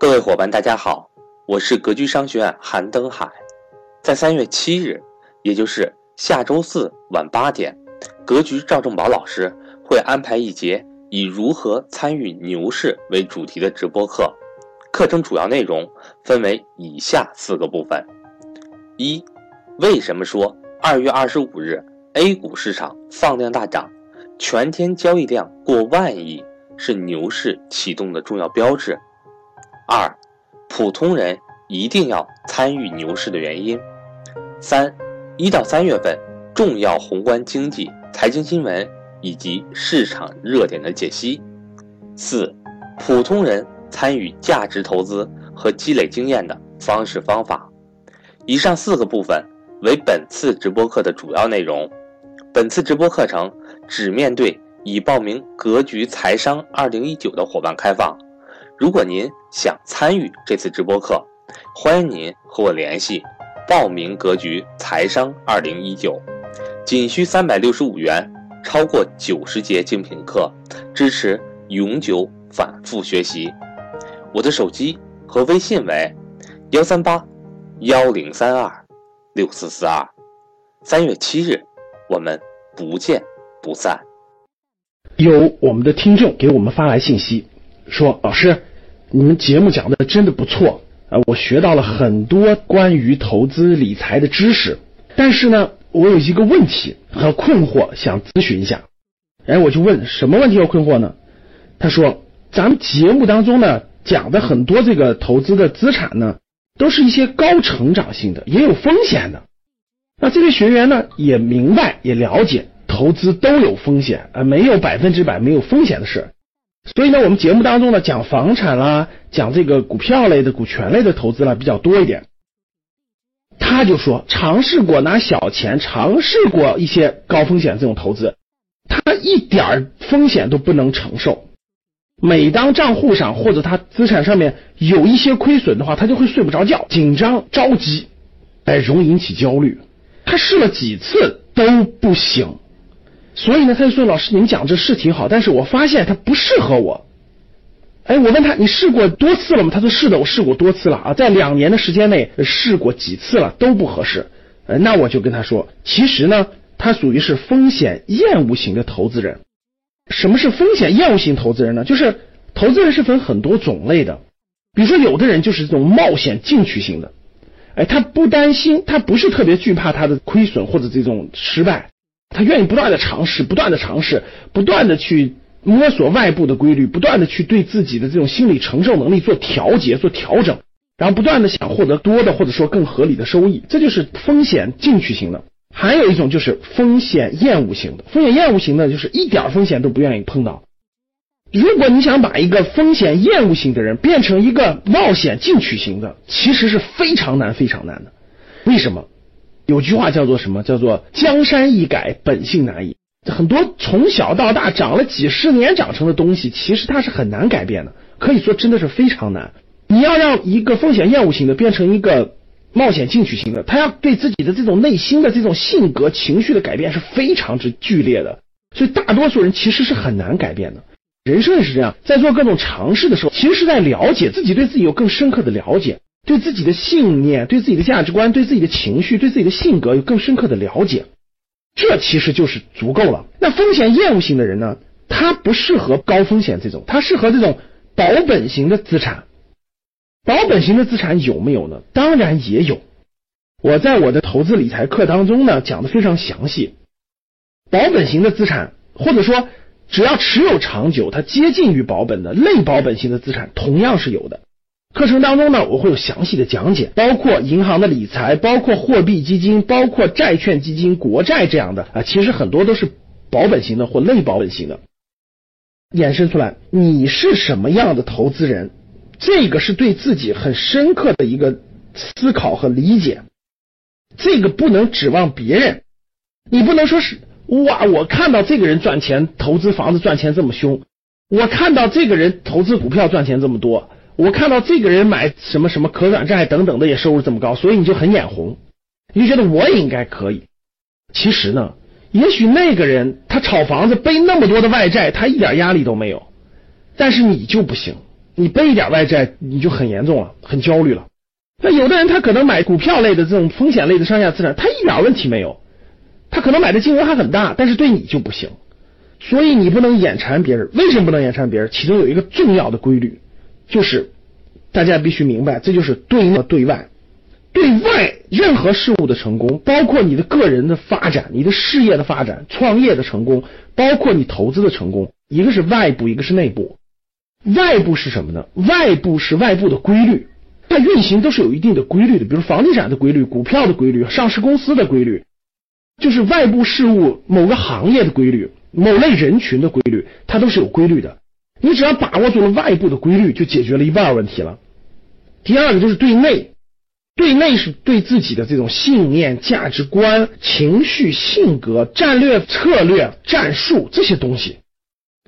各位伙伴，大家好，我是格局商学院韩登海。在三月七日，也就是下周四晚八点，格局赵正宝老师会安排一节以如何参与牛市为主题的直播课。课程主要内容分为以下四个部分：一、为什么说二月二十五日 A 股市场放量大涨，全天交易量过万亿是牛市启动的重要标志？二、普通人一定要参与牛市的原因。三、一到三月份重要宏观经济、财经新闻以及市场热点的解析。四、普通人参与价值投资和积累经验的方式方法。以上四个部分为本次直播课的主要内容。本次直播课程只面对已报名“格局财商二零一九”的伙伴开放。如果您想参与这次直播课，欢迎您和我联系，报名格局财商二零一九，仅需三百六十五元，超过九十节精品课，支持永久反复学习。我的手机和微信为幺三八幺零三二六四四二。三月七日，我们不见不散。有我们的听众给我们发来信息，说老师。你们节目讲的真的不错啊！我学到了很多关于投资理财的知识，但是呢，我有一个问题和困惑，想咨询一下。哎，我就问什么问题和困惑呢？他说，咱们节目当中呢讲的很多这个投资的资产呢，都是一些高成长性的，也有风险的。那这位学员呢也明白也了解，投资都有风险啊，没有百分之百没有风险的事。所以呢，我们节目当中呢讲房产啦，讲这个股票类的、股权类的投资啦比较多一点。他就说尝试过拿小钱，尝试过一些高风险这种投资，他一点儿风险都不能承受。每当账户上或者他资产上面有一些亏损的话，他就会睡不着觉，紧张着急，哎，容易引起焦虑。他试了几次都不行。所以呢，他就说：“老师，您讲这是挺好，但是我发现它不适合我。”哎，我问他：“你试过多次了吗？”他说：“是的，我试过多次了啊，在两年的时间内试过几次了，都不合适。”，那我就跟他说：“其实呢，他属于是风险厌恶型的投资人。什么是风险厌恶型投资人呢？就是投资人是分很多种类的，比如说有的人就是这种冒险进取型的，哎，他不担心，他不是特别惧怕他的亏损或者这种失败。”他愿意不断的尝试，不断的尝试，不断的去摸索外部的规律，不断的去对自己的这种心理承受能力做调节、做调整，然后不断的想获得多的或者说更合理的收益，这就是风险进取型的。还有一种就是风险厌恶型的，风险厌恶型的就是一点风险都不愿意碰到。如果你想把一个风险厌恶型的人变成一个冒险进取型的，其实是非常难、非常难的。为什么？有句话叫做什么？叫做江山易改，本性难移。很多从小到大长了几十年长成的东西，其实它是很难改变的。可以说真的是非常难。你要让一个风险厌恶型的变成一个冒险进取型的，他要对自己的这种内心的这种性格、情绪的改变是非常之剧烈的。所以大多数人其实是很难改变的。人生也是这样，在做各种尝试的时候，其实是在了解自己，对自己有更深刻的了解。对自己的信念、对自己的价值观、对自己的情绪、对自己的性格有更深刻的了解，这其实就是足够了。那风险厌恶型的人呢？他不适合高风险这种，他适合这种保本型的资产。保本型的资产有没有呢？当然也有。我在我的投资理财课当中呢讲的非常详细。保本型的资产，或者说只要持有长久，它接近于保本的类保本型的资产，同样是有的。课程当中呢，我会有详细的讲解，包括银行的理财，包括货币基金，包括债券基金、国债这样的啊，其实很多都是保本型的或类保本型的。衍生出来，你是什么样的投资人？这个是对自己很深刻的一个思考和理解。这个不能指望别人，你不能说是哇，我看到这个人赚钱，投资房子赚钱这么凶，我看到这个人投资股票赚钱这么多。我看到这个人买什么什么可转债等等的也收入这么高，所以你就很眼红，你就觉得我也应该可以。其实呢，也许那个人他炒房子背那么多的外债，他一点压力都没有，但是你就不行，你背一点外债你就很严重了，很焦虑了。那有的人他可能买股票类的这种风险类的上下资产，他一点问题没有，他可能买的金额还很大，但是对你就不行。所以你不能眼馋别人。为什么不能眼馋别人？其中有一个重要的规律，就是大家必须明白，这就是对内对外。对外任何事物的成功，包括你的个人的发展、你的事业的发展、创业的成功，包括你投资的成功，一个是外部，一个是内部。外部是什么呢？外部是外部的规律。它运行都是有一定的规律的，比如房地产的规律、股票的规律、上市公司的规律，就是外部事物某个行业的规律、某类人群的规律，它都是有规律的。你只要把握住了外部的规律，就解决了一半问题了。第二个就是对内，对内是对自己的这种信念、价值观、情绪、性格、战略、策略、战术这些东西。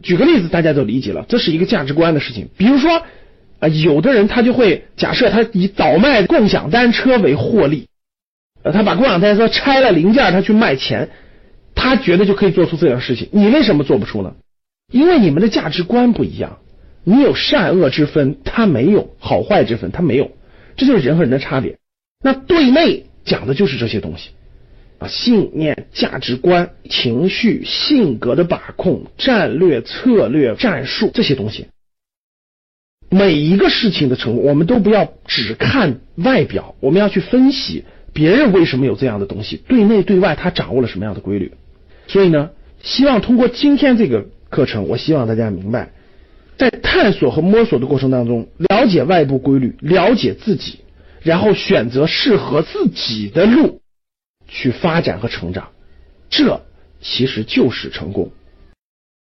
举个例子，大家都理解了，这是一个价值观的事情，比如说。啊，有的人他就会假设他以倒卖共享单车为获利，呃，他把共享单车拆了零件，他去卖钱，他觉得就可以做出这样的事情。你为什么做不出呢？因为你们的价值观不一样，你有善恶之分，他没有好坏之分，他没有，这就是人和人的差别。那对内讲的就是这些东西啊，信念、价值观、情绪、性格的把控、战略、策略、战术这些东西。每一个事情的成功，我们都不要只看外表，我们要去分析别人为什么有这样的东西，对内对外他掌握了什么样的规律。所以呢，希望通过今天这个课程，我希望大家明白，在探索和摸索的过程当中，了解外部规律，了解自己，然后选择适合自己的路去发展和成长，这其实就是成功。